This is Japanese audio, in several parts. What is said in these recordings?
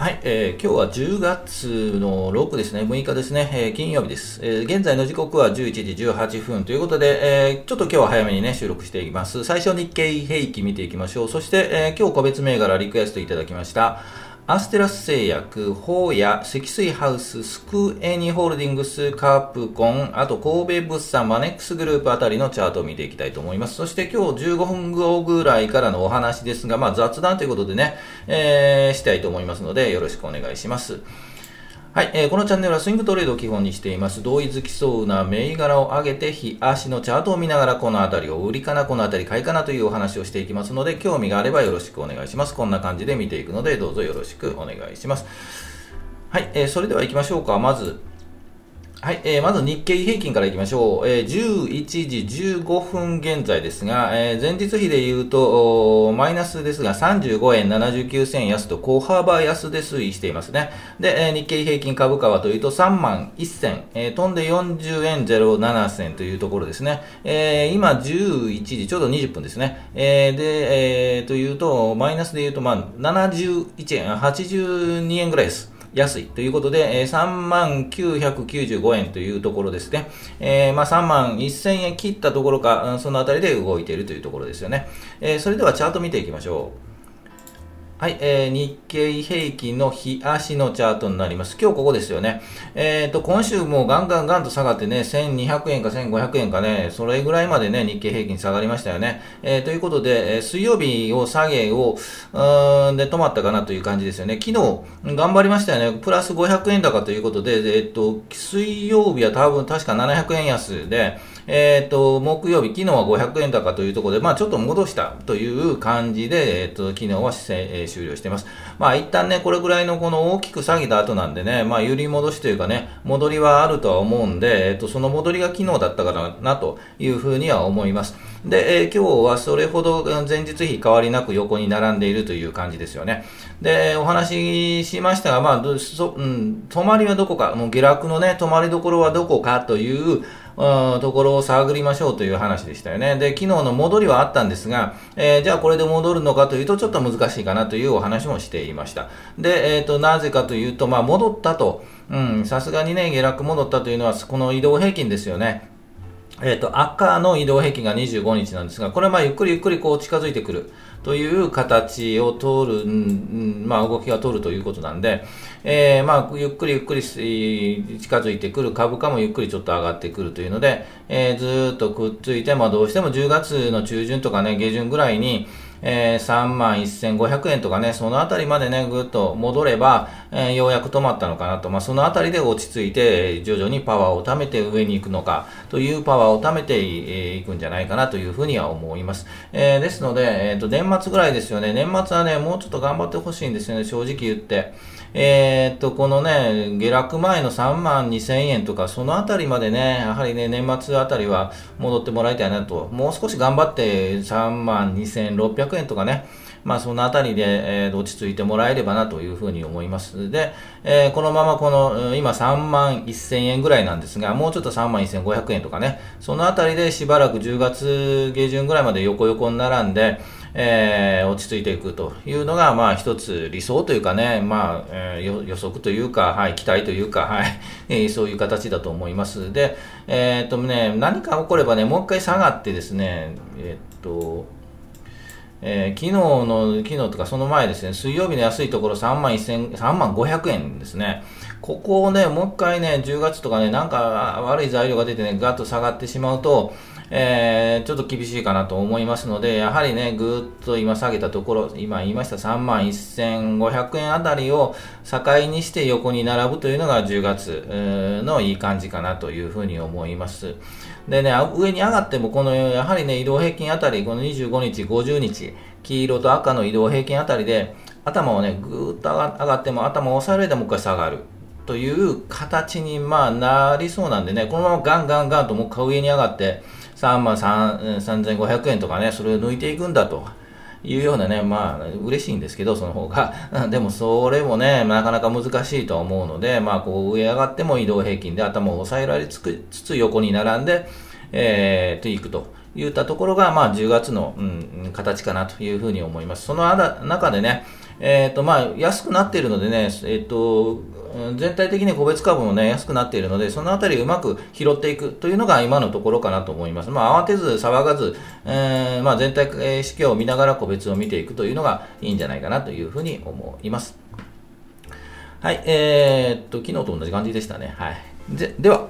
はい、えー、今日は10月の6ですね、6日ですね、えー、金曜日です、えー。現在の時刻は11時18分ということで、えー、ちょっと今日は早めにね、収録していきます。最初日経平均見ていきましょう。そして、えー、今日個別銘柄リクエストいただきました。アステラス製薬、ホーヤ、積水ハウス、スクエニホールディングス、カープコン、あと神戸物産、マネックスグループあたりのチャートを見ていきたいと思います。そして今日15分後ぐらいからのお話ですが、まあ雑談ということでね、えー、したいと思いますので、よろしくお願いします。はい、えー、このチャンネルはスイングトレードを基本にしています。同意づきそうな銘柄を上げて、日足のチャートを見ながら、この辺りを売りかな、この辺り買いかなというお話をしていきますので、興味があればよろしくお願いします。こんな感じで見ていくので、どうぞよろしくお願いします。はい、えー、それでは行きましょうか。まず、はい、えー、まず日経平均からいきましょう。えー、11時15分現在ですが、えー、前日比で言うと、マイナスですが35円79銭安と小幅安で推移していますね。で、えー、日経平均株価はというと3万1銭、えー、飛んで40円07銭というところですね。えー、今11時、ちょうど20分ですね。えー、で、えー、というと、マイナスで言うと、まあ、71円、82円ぐらいです。安いということで、えー、3万995円というところですね。えー、まあ、3万1000円切ったところか、そのあたりで動いているというところですよね。えー、それではチャート見ていきましょう。はい、えー、日経平均の日足のチャートになります。今日ここですよね。えっ、ー、と、今週もガンガンガンと下がってね、1200円か1500円かね、それぐらいまでね、日経平均下がりましたよね。えー、ということで、えー、水曜日を下げを、うんで止まったかなという感じですよね。昨日、頑張りましたよね。プラス500円高ということで、えっ、ー、と、水曜日は多分確か700円安で、えっ、ー、と、木曜日、昨日は500円高というところで、まあちょっと戻したという感じで、えっ、ー、と、昨日は、えー、終了しています。まあ一旦ね、これぐらいのこの大きく下げた後なんでね、まあ揺り戻しというかね、戻りはあるとは思うんで、えっ、ー、と、その戻りが昨日だったかなというふうには思います。で、えー、今日はそれほど前日比変わりなく横に並んでいるという感じですよね。で、お話ししましたが、まあ、そうん、止まりはどこか、もう下落のね、止まりどころはどこかという、ところを探りましょうという話でしたよね。で、昨日の戻りはあったんですが、えー、じゃあこれで戻るのかというとちょっと難しいかなというお話もしていました。で、えっ、ー、と、なぜかというと、まあ、戻ったと、うん、さすがにね、下落戻ったというのは、この移動平均ですよね。えっ、ー、と、赤の移動平均が25日なんですが、これはまあゆっくりゆっくりこう近づいてくるという形を通る、うん、まあ動きが通るということなんで、えー、まあゆっくりゆっくり近づいてくる株価もゆっくりちょっと上がってくるというので、えー、ずっとくっついて、まあどうしても10月の中旬とかね、下旬ぐらいに、えー、3万1500円とかね、そのあたりまでね、ぐっと戻れば、えー、ようやく止まったのかなと、まあ、そのあたりで落ち着いて、徐々にパワーを貯めて上に行くのか、というパワーを貯めていくんじゃないかなというふうには思います。えー、ですので、えっ、と、年末ぐらいですよね、年末はね、もうちょっと頑張ってほしいんですよね、正直言って。えー、っと、このね、下落前の3万2000円とか、そのあたりまでね、やはりね、年末あたりは戻ってもらいたいなと、もう少し頑張って3万2600円とかね、まあ、そのあたりで、えー、落ち着いてもらえればなというふうに思います。で、えー、このままこの、今3万1000円ぐらいなんですが、もうちょっと3万1500円とかね、そのあたりでしばらく10月下旬ぐらいまで横横に並んで、えー、落ち着いていくというのが、まあ一つ理想というかね、まあ、えー、予測というか、はい、期待というか、はい、えー、そういう形だと思います。で、えー、っとね、何か起こればね、もう一回下がってですね、えー、っと、えー、昨日の、昨日とかその前ですね、水曜日の安いところ3万1000、3万500円ですね。ここをね、もう一回ね、10月とかね、なんか悪い材料が出てね、ガッと下がってしまうと、えー、ちょっと厳しいかなと思いますので、やはりね、ぐーっと今下げたところ、今言いました3万1500円あたりを境にして横に並ぶというのが10月のいい感じかなというふうに思います。でね、上に上がっても、この、やはりね、移動平均あたり、この25日、50日、黄色と赤の移動平均あたりで、頭をね、ぐーっと上がっても、頭を押さえられてもう一回下がる。という形にまあなりそうなんでね、このままガンガンガンともう一回上に上がって、3万3500円とかね、それを抜いていくんだと。いうようなね、まあ、嬉しいんですけど、その方が。でも、それもね、なかなか難しいと思うので、まあ、こう、上上がっても移動平均で頭を押さえられつつ、横に並んで、えー、といくといったところが、まあ、10月の、うん、形かなというふうに思います。その中でね、えっ、ー、と、まあ、安くなっているのでね、えっ、ー、と、全体的に個別株もね、安くなっているので、そのあたりうまく拾っていくというのが今のところかなと思います。まあ、慌てず、騒がず、えー、まあ、全体指標を見ながら個別を見ていくというのがいいんじゃないかなというふうに思います。はい、えー、っと、昨日と同じ感じでしたね。はい。で、では、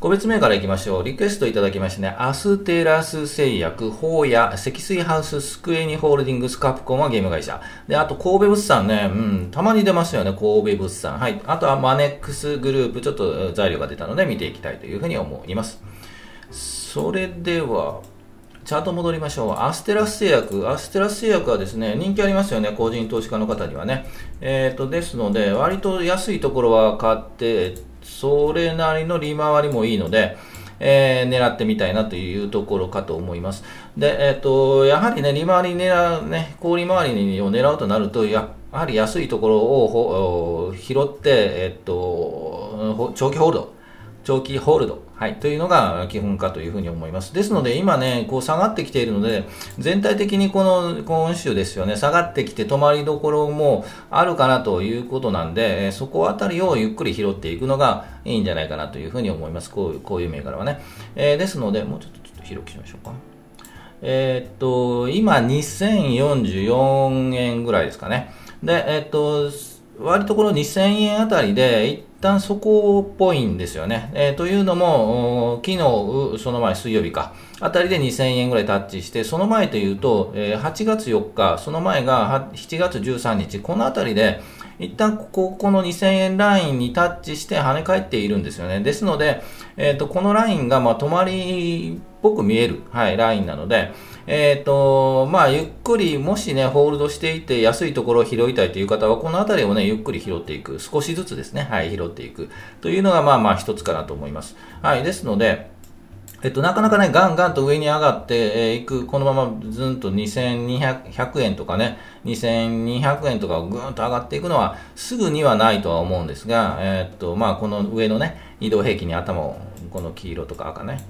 個別名からいきましょう。リクエストいただきましてね、アステラス製薬、ホーヤ、積水ハウス、スクエニホールディングス、カプコンはゲーム会社。で、あと神戸物産ね、うん、たまに出ますよね、神戸物産。はい。あとはマネックスグループ、ちょっと材料が出たので見ていきたいというふうに思います。それでは、チャート戻りましょう。アステラス製薬。アステラス製薬はですね、人気ありますよね、個人投資家の方にはね。えっ、ー、と、ですので、割と安いところは買って、それなりの利回りもいいので、えー、狙ってみたいなというところかと思います。で、えっ、ー、と、やはりね、利回り狙う、ね、小利回りを狙うとなると、やはり安いところを拾って、えっ、ー、と、長期ホールド、長期ホールド、はい、というのが基本かというふうに思います。ですので、今ね、こう下がってきているので、全体的にこの今週ですよね、下がってきて止まりどころもあるかなということなんで、そこあたりをゆっくり拾っていくのがいいんじゃないかなというふうに思います。こういうこういう銘柄はね。えー、ですので、もうちょっとちょっと広くしましょうか。えー、っと、今2044円ぐらいですかね。で、えー、っと、割とこの2000円あたりで、旦そこっぽいんですよね。えー、というのも、昨日、その前水曜日か、あたりで2000円ぐらいタッチして、その前というと、えー、8月4日、その前が7月13日、このあたりで、一旦ここの2000円ラインにタッチして跳ね返っているんですよね。ですので、えっ、ー、と、このラインが、まあ、止まりっぽく見える、はい、ラインなので、えっ、ー、と、まあ、ゆっくり、もしね、ホールドしていて安いところを拾いたいという方は、この辺りをね、ゆっくり拾っていく。少しずつですね、はい、拾っていく。というのが、まあまあ、一つかなと思います。はい、ですので、えっと、なかなかね、ガンガンと上に上がってい、く、このままずんと2200円とかね、2200円とかぐーんと上がっていくのは、すぐにはないとは思うんですが、え、っと、まあ、この上のね、移動平均に頭を、この黄色とか赤ね、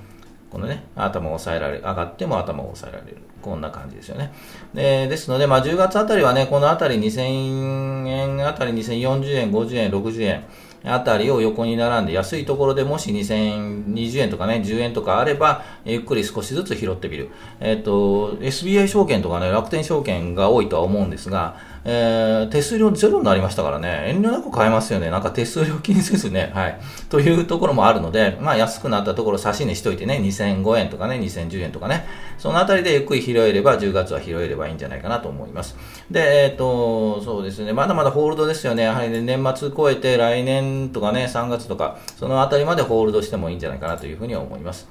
このね、頭を抑えられ、上がっても頭を抑えられる。こんな感じですよね。でですので、まあ、10月あたりはね、このあたり2000円あたり2040円、50円、60円、あたりを横に並んで安いところでもし2020円とかね、10円とかあれば、ゆっくり少しずつ拾ってみる。えっ、ー、と、SBI 証券とかね、楽天証券が多いとは思うんですが、えー、手数料ゼロになりましたからね、遠慮なく買えますよね。なんか手数料気にせずね、はい。というところもあるので、まあ安くなったところ差し値しといてね、2005円とかね、2010円とかね、そのあたりでゆっくり拾えれば、10月は拾えればいいんじゃないかなと思います。で、えっ、ー、と、そうですね、まだまだホールドですよね。やはり、ね、年末超えて来年とかね、3月とか、そのあたりまでホールドしてもいいんじゃないかなというふうに思います。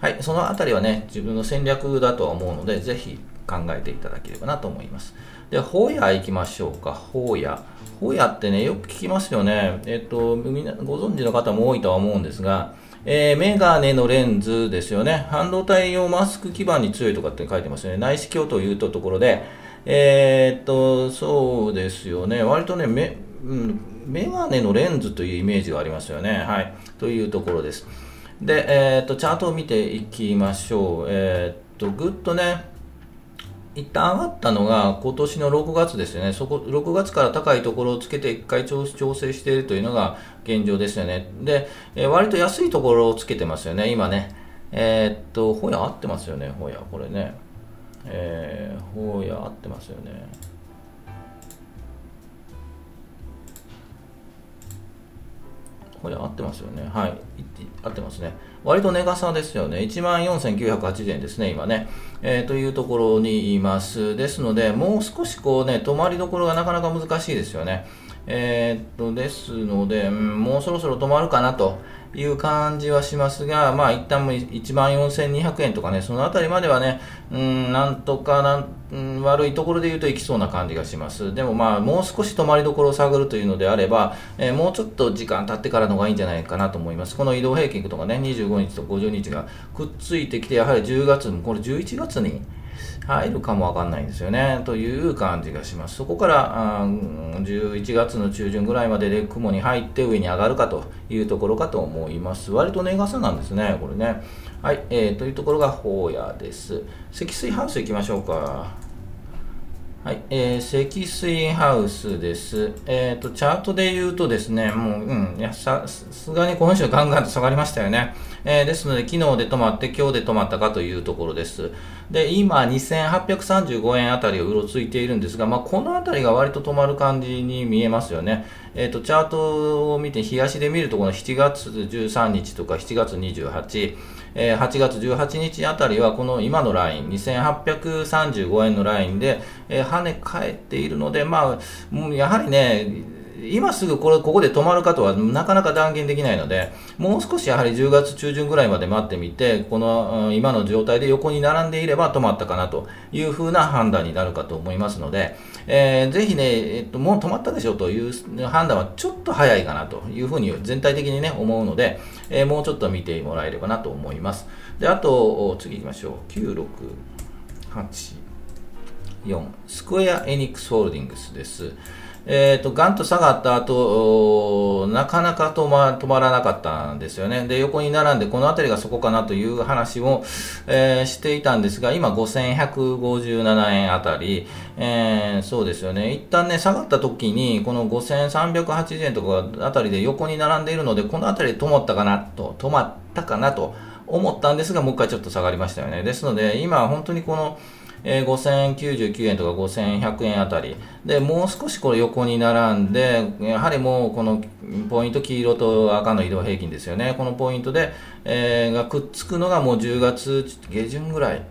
はい、そのあたりはね、自分の戦略だとは思うので、ぜひ考えていただければなと思います。で、ホーヤ行きましょうか。ホーヤ。ホーヤってね、よく聞きますよね。えっと、みんなご存知の方も多いとは思うんですが、えー、メガネのレンズですよね。半導体用マスク基板に強いとかって書いてますよね。内視鏡というところで、えー、っと、そうですよね。割とね、メ、うん、メガネのレンズというイメージがありますよね。はい。というところです。で、えー、っと、チャートを見ていきましょう。えー、っと、ぐっとね、一旦上がったのが今年の6月ですよね、そこ6月から高いところをつけて1回調整しているというのが現状ですよね、で、えー、割と安いところをつけてますよね、今ね、えー、っと、ホヤ合ってますよね、ホヤ、これね、えー、ホヤ合ってますよね。これ合ってますよね。はい。合ってますね。割と値傘ですよね。14,980円ですね、今ね。えー、というところにいます。ですので、もう少しこうね、止まりどころがなかなか難しいですよね。えー、っと、ですので、うん、もうそろそろ止まるかなという感じはしますが、まあ一旦も1万4200円とかね、そのあたりまではね、うん、なんとかなん、うん、悪いところで言うといきそうな感じがします。でもまあ、もう少し止まりどころを探るというのであれば、えー、もうちょっと時間経ってからの方がいいんじゃないかなと思います。この移動平均とかね、25日と50日がくっついてきて、やはり10月、これ11月に、入るかもわかんないんですよね、という感じがします。そこから11月の中旬ぐらいまでで雲に入って上に上がるかというところかと思います。割と値傘なんですね、これね。はい、えー、というところがホーヤです。積水ハウス行きましょうか。はい、えー、積水ハウスです。えっ、ー、と、チャートで言うとですね、もう、うん、いや、さすがに今週ガンガンと下がりましたよね。えー、ですので、昨日で止まって、今日で止まったかというところです。で、今、2835円あたりをうろついているんですが、まあ、このあたりが割と止まる感じに見えますよね。えっ、ー、と、チャートを見て、日足で見ると、この7月13日とか7月28、えー、8月18日あたりは、この今のライン、2835円のラインで、えー、跳ね返っているので、まあ、やはりね、今すぐこれここで止まるかとはなかなか断言できないので、もう少しやはり10月中旬ぐらいまで待ってみて、この今の状態で横に並んでいれば止まったかなというふうな判断になるかと思いますので、えー、ぜひね、えっと、もう止まったでしょという判断はちょっと早いかなというふうに全体的にね、思うので、えー、もうちょっと見てもらえればなと思います。で、あと、次行きましょう。9、6、8、4、スクエア・エニックス・ホールディングスです。えっ、ー、と、ガンと下がった後、なかなか止ま止まらなかったんですよね。で、横に並んで、この辺りがそこかなという話を、えー、していたんですが、今5157円あたり、えー、そうですよね。一旦ね、下がった時に、この5380円とかあたりで横に並んでいるので、この辺りで止まったかなと、止まったかなと思ったんですが、もう一回ちょっと下がりましたよね。ですので、今本当にこの、えー、5099円とか5100円あたり。で、もう少しこれ横に並んで、やはりもうこのポイント黄色と赤の移動平均ですよね。このポイントで、えー、がくっつくのがもう10月下旬ぐらい。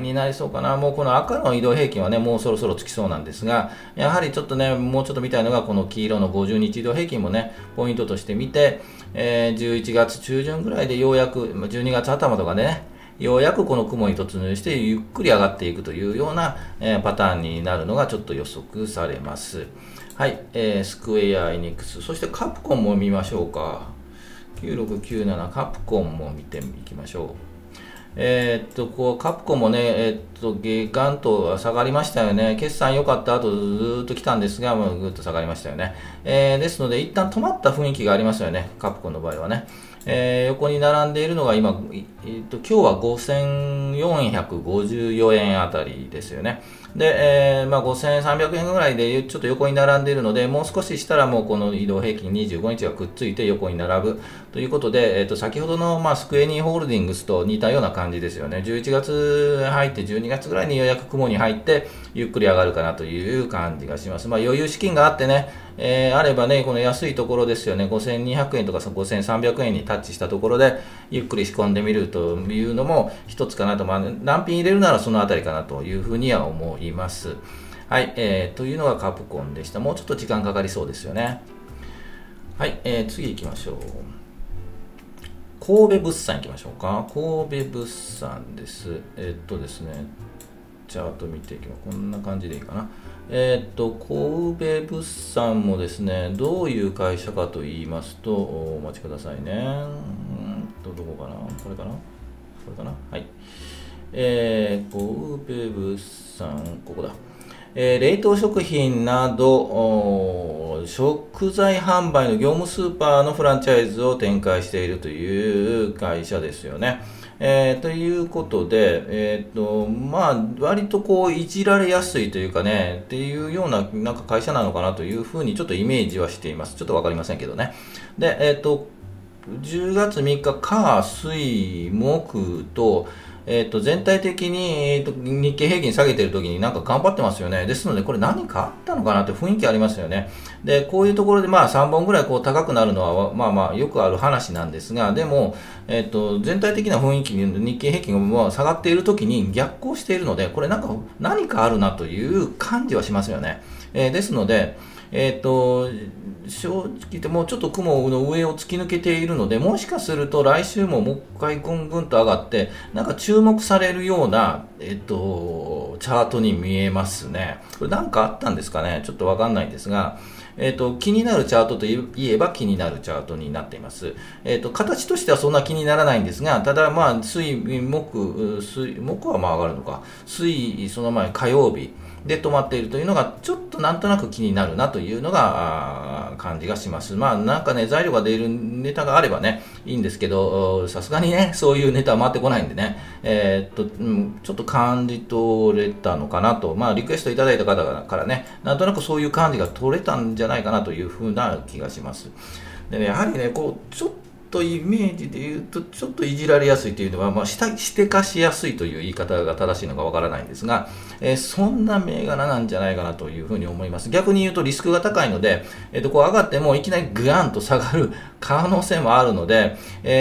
になりそうかな。もうこの赤の移動平均はね、もうそろそろつきそうなんですが、やはりちょっとね、もうちょっと見たいのが、この黄色の50日移動平均もね、ポイントとして見て、えー、11月中旬ぐらいでようやく、12月頭とかね、ようやくこの雲に突入してゆっくり上がっていくというような、え、パターンになるのがちょっと予測されます。はい、えー、スクエア・エニックス、そしてカプコンも見ましょうか。9697カプコンも見ていきましょう。えー、っと、こう、カプコンもね、えー、っと、ガンと下がりましたよね。決算良かった後ずっと来たんですが、もうぐっと下がりましたよね。えー、ですので、一旦止まった雰囲気がありますよね。カプコンの場合はね。えー、横に並んでいるのが今、えーと、今日は5454円あたりですよね。で、えー、まあ、5300円ぐらいでちょっと横に並んでいるので、もう少ししたらもうこの移動平均25日がくっついて横に並ぶということで、えー、と先ほどの、まあ、スクエニーホールディングスと似たような感じですよね。11月入って12月ぐらいにようやく雲に入ってゆっくり上がるかなという感じがします。まあ、余裕資金があってね、えー、あればね、この安いところですよね、5200円とか5300円にタッチしたところで、ゆっくり仕込んでみるというのも一つかなと、まあ、何品入れるならそのあたりかなというふうには思います。はい、えー、というのがカプコンでした。もうちょっと時間かかりそうですよね。はい、えー、次行きましょう。神戸物産行きましょうか。神戸物産です。えー、っとですね、チャート見ていきます。こんな感じでいいかな。えっ、と、神戸物産もですね、どういう会社かと言いますと、お待ちくださいね。うんと、どこかな？これかな？これかな？はい。えー、神戸物産、ここだ。えー、冷凍食品など食材販売の業務スーパーのフランチャイズを展開しているという会社ですよね。えー、ということで、えっ、ー、と、まあ、割とこう、いじられやすいというかね、っていうような、なんか会社なのかなというふうにちょっとイメージはしています。ちょっとわかりませんけどね。で、えっ、ー、と、10月3日、火、水、木と、えっ、ー、と、全体的に、えーと、日経平均下げてる時になんか頑張ってますよね。ですので、これ何かあったのかなって雰囲気ありますよね。で、こういうところでまあ3本ぐらいこう高くなるのは、まあまあよくある話なんですが、でも、えっ、ー、と、全体的な雰囲気に日経平均が下がっている時に逆行しているので、これなんか何かあるなという感じはしますよね。え、ですので、えっ、ー、と、正直言ってもうちょっと雲の上を突き抜けているので、もしかすると来週ももう一回ぐんぐんと上がって、なんか注目されるような、えっ、ー、と、チャートに見えますね。これなんかあったんですかね？ちょっとわかんないんですが、えっ、ー、と、気になるチャートといえば気になるチャートになっています。えっ、と、形としてはそんな気にならないんですが、ただ、まあ、水、木、水、木はまあ上がるのか。水、その前、火曜日、で止まっているというのが、ちょっとなんとなく気になるなというのが、感じがします。まあ、なんかね、材料が出るネタがあればね、いいんですけど、さすがにね、そういうネタは回ってこないんでね、えー、っと、うん、ちょっと感じ取れたのかなと、まあ、リクエストいただいた方からね、なんとなくそういう感じが取れたんじゃないかなというふうな気がします。でね、やはりね、こう、ちょっととイメージで言うと、ちょっといじられやすいというのは、まあ、してかしやすいという言い方が正しいのかわからないんですが、えー、そんな銘柄なんじゃないかなというふうに思います。逆に言うとリスクが高いので、えっ、ー、と、こう上がってもいきなりグワンと下がる可能性もあるので、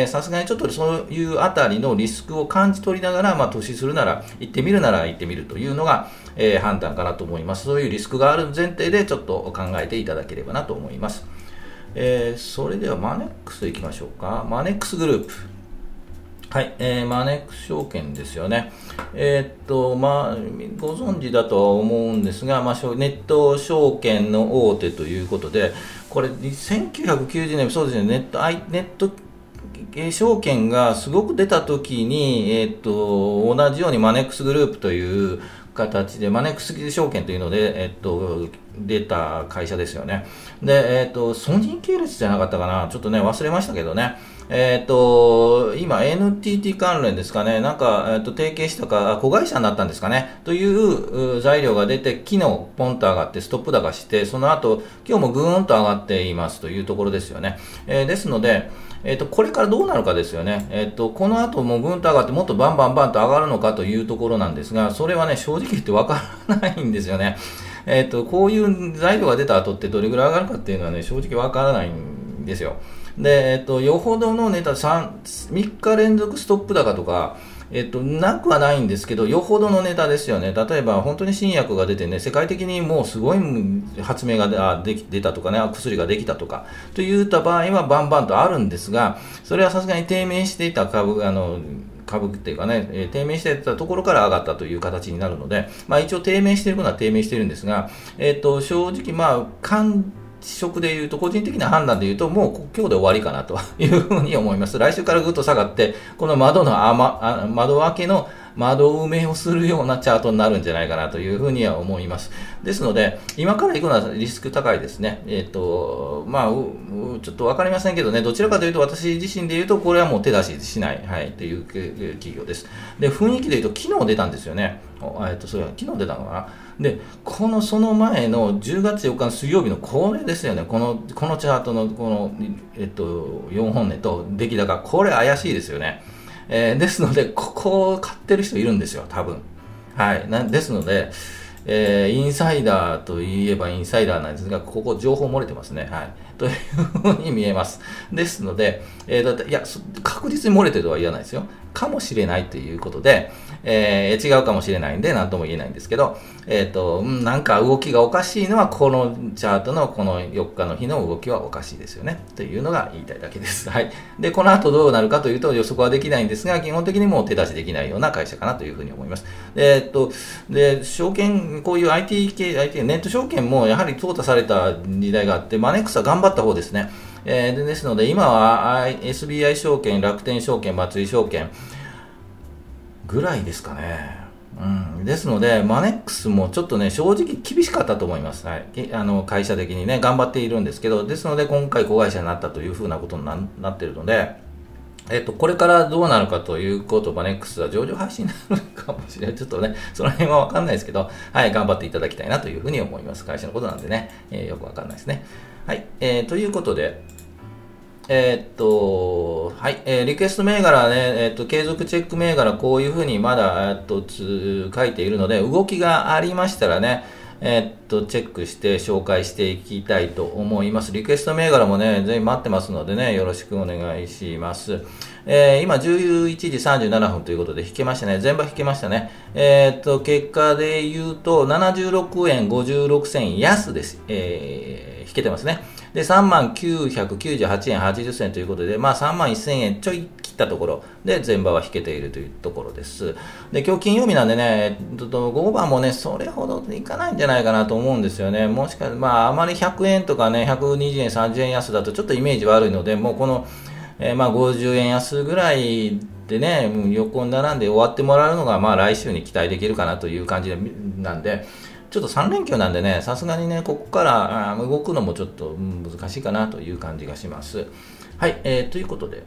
さすがにちょっとそういうあたりのリスクを感じ取りながら、まあ、投資するなら、行ってみるなら行ってみるというのが、えー、判断かなと思います。そういうリスクがある前提でちょっと考えていただければなと思います。えー、それではマネックスいきましょうか。マネックスグループ。はい、えー、マネックス証券ですよね。えー、っと、まあ、ご存知だとは思うんですが、まあ、ネット証券の大手ということで、これ、1990年、そうですね、ネット、ネット証券がすごく出たときに、えー、っと、同じようにマネックスグループという形で、マネックス証券というので、えっと、出た会社ですよね。で、えっと、ソニー系列じゃなかったかな、ちょっとね、忘れましたけどね。えっと、今、NTT 関連ですかね、なんか、えっと、提携したか、子会社になったんですかね、という材料が出て、昨日、ポンと上がって、ストップ高して、その後、今日もぐーんと上がっていますというところですよね。えー、ですので、えっ、と、これからどうなるかですよね。えっ、と、この後もぐんと上がってもっとバンバンバンと上がるのかというところなんですが、それはね、正直言ってわからないんですよね。えっ、と、こういう材料が出た後ってどれぐらい上がるかっていうのはね、正直わからないんですよ。で、えっ、と、よほどのネタ3、3日連続ストップ高とか、えっと、なくはないんですけど、よほどのネタですよね。例えば、本当に新薬が出てね、世界的にもうすごい発明ができ出たとかね、薬ができたとか、といった場合はバンバンとあるんですが、それはさすがに低迷していた株、あの、株っていうかね、えー、低迷してたところから上がったという形になるので、まあ一応低迷しているものは低迷しているんですが、えっ、ー、と、正直まあ、食でいうと、個人的な判断でいうと、もう今日で終わりかなというふうに思います。来週からぐっと下がって、この窓のあ窓開けの窓埋めをするようなチャートになるんじゃないかなというふうには思います。ですので、今から行くのはリスク高いですね。えっ、ー、と、まあちょっとわかりませんけどね、どちらかというと私自身で言うと、これはもう手出ししない、はい、という企業です。で、雰囲気で言うと、昨日出たんですよね。えっ、ー、と、それは昨日出たのかな。で、このその前の10月4日の水曜日のこれですよね、このこのチャートのこの、えっと、4本値と出来高、これ怪しいですよね。えー、ですので、ここを買ってる人いるんですよ、多分。はい。なですので、えー、インサイダーといえばインサイダーなんですが、ここ情報漏れてますね。はい。というふうに見えます。ですので、えー、だって、いや、確実に漏れてるとは言わないですよ。かもしれないということで、えー、違うかもしれないんで、何とも言えないんですけど、えっ、ー、と、なんか動きがおかしいのは、このチャートのこの4日の日の動きはおかしいですよね。というのが言いたいだけです。はい。で、この後どうなるかというと予測はできないんですが、基本的にもう手出しできないような会社かなというふうに思います。えっ、ー、と、で、証券、こういう IT 系、IT、ネット証券もやはり淘汰された時代があって、マネックスは頑張った方ですね。えー、ですので、今は SBI 証券、楽天証券、松井証券ぐらいですかね。うん、ですので、マネックスもちょっとね、正直厳しかったと思います。はい。あの、会社的にね、頑張っているんですけど、ですので、今回子会社になったというふうなことになってるので、えっと、これからどうなるかということ、マネックスは上場配信になるかもしれない。ちょっとね、その辺はわかんないですけど、はい、頑張っていただきたいなというふうに思います。会社のことなんでね、えー、よくわかんないですね。はい、えー、ということで、えー、っと、はい、えー、リクエスト銘柄ね、えー、っと、継続チェック銘柄、こういうふうにまだ、えっと、つ書いているので、動きがありましたらね、えっと、チェックして紹介していきたいと思います。リクエスト銘柄もね、全員待ってますのでね、よろしくお願いします。えー、今11時37分ということで引けましたね。全部引けましたね。えー、っと、結果で言うと、76円56銭安です。えー、引けてますね。で、3万998円80銭ということで、まあ3万1000円ちょい切ったところで、前場は引けているというところです。で、今日金曜日なんでね、午後番もね、それほどいかないんじゃないかなと思うんですよね。もしかまあ、あまり100円とかね、120円、30円安だとちょっとイメージ悪いので、もうこの、えー、まあ50円安ぐらいでね、横に並んで終わってもらうのが、まあ来週に期待できるかなという感じなんで、ちょっと3連休なんでね、さすがにね、ここから動くのもちょっと難しいかなという感じがします。はい、えー、ということで、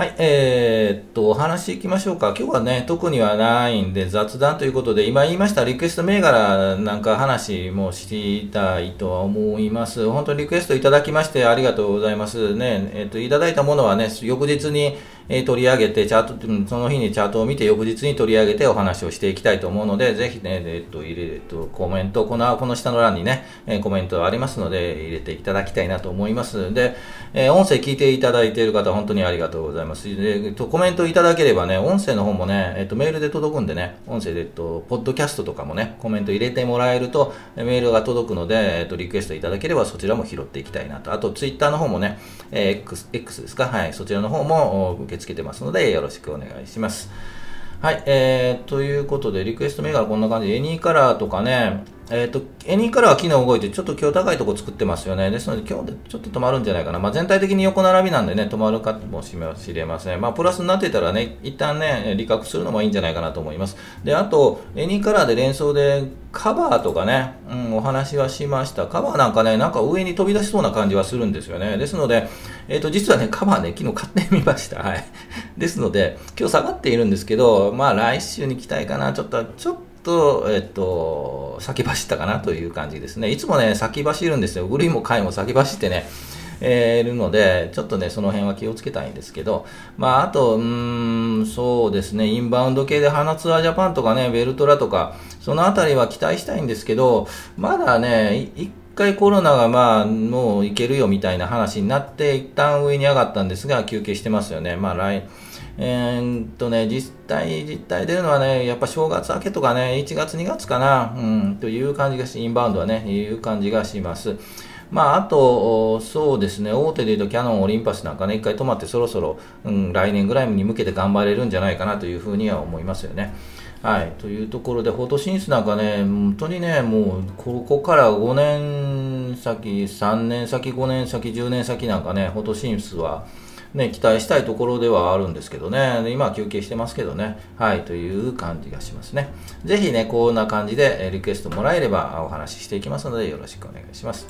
はい、えー、っと、お話いきましょうか。今日はね、特にはないんで雑談ということで、今言いましたリクエスト銘柄なんか話もしたいとは思います。本当にリクエストいただきましてありがとうございます。ね、えー、っと、いただいたものはね、翌日にえ取り上げて、チャート、その日にチャートを見て、翌日に取り上げてお話をしていきたいと思うので、ぜひね、えっと、入れ、えっと、コメント、この、この下の欄にね、えコメントありますので、入れていただきたいなと思います。で、え音声聞いていただいている方、本当にありがとうございます。で、えっと、コメントいただければね、音声の方もね、えっと、メールで届くんでね、音声で、えっと、ポッドキャストとかもね、コメント入れてもらえると、メールが届くので、えっと、リクエストいただければ、そちらも拾っていきたいなと。あと、ツイッターの方もね、え X、X ですか？はい、そちらの方も受け付けてますので、よろしくお願いします。はい、えー、ということで、リクエスト銘柄こんな感じで、エニーカラーとかね、えっ、ー、と、エニーカラーは昨日動いて、ちょっと今日高いとこ作ってますよね。ですので、今日でちょっと止まるんじゃないかな。まあ、全体的に横並びなんでね、止まるかもしれません。まあ、プラスになってたらね、一旦ね、利確するのもいいんじゃないかなと思います。で、あと、エニーカラーで連想でカバーとかね、うん、お話はしました。カバーなんかね、なんか上に飛び出しそうな感じはするんですよね。ですので、えっ、ー、と、実はね、カバーね、昨日買ってみました。はい。ですので、今日下がっているんですけど、まあ、来週に期待かな。ちょっと、ちょっと、と、えっと、先走ったかなという感じですね。いつもね、先走るんですよ。売りも買いも先走ってね、えー、るので、ちょっとね、その辺は気をつけたいんですけど、まあ、あと、うん、そうですね、インバウンド系で花ツアージャパンとかね、ベルトラとか、そのあたりは期待したいんですけど、まだね、一回コロナがまあ、もういけるよみたいな話になって、一旦上に上がったんですが、休憩してますよね。まあ、来、えー、っとね、実態、実態出るのはね、やっぱ正月明けとかね、1月、2月かな、うん、という感じがし、インバウンドはね、いう感じがします。まあ、あと、そうですね、大手で言うとキャノン、オリンパスなんかね、一回止まってそろそろ、うん、来年ぐらいに向けて頑張れるんじゃないかなというふうには思いますよね。はい、というところで、フォトシンスなんかね、本当にね、もう、ここから5年先、3年先、5年先、10年先なんかね、フォトシンスは、ね、期待したいところではあるんですけどね、今は休憩してますけどね、はい、という感じがしますね。ぜひね、こんな感じでリクエストもらえればお話ししていきますので、よろしくお願いします。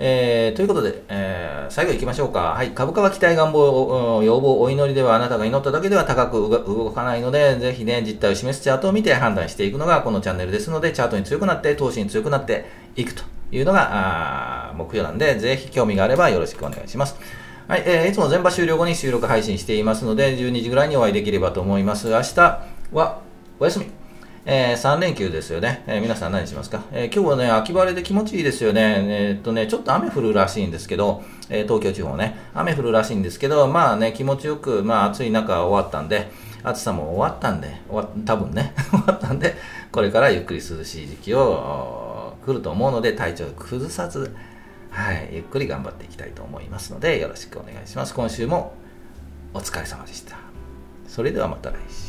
えー、ということで、えー、最後行きましょうか。はい。株価は期待、願望、要望、お祈りではあなたが祈っただけでは高く動かないので、ぜひね、実態を示すチャートを見て判断していくのがこのチャンネルですので、チャートに強くなって、投資に強くなっていくというのが、目標なんで、ぜひ興味があればよろしくお願いします。はい、えー、いつも全場終了後に収録配信していますので、12時ぐらいにお会いできればと思います。明日はお休み。えー、3連休ですよね。えー、皆さん何しますか、えー、今日はね、秋晴れで気持ちいいですよね。えー、っとね、ちょっと雨降るらしいんですけど、え東京地方ね、雨降るらしいんですけど、まあね、気持ちよく、まあ暑い中終わったんで、暑さも終わったんで、終わ多分ね、終わったんで、これからゆっくり涼しい時期を来ると思うので、体調を崩さず、はい、ゆっくり頑張っていきたいと思いますので、よろしくお願いします。今週もお疲れ様でした。それではまた来週。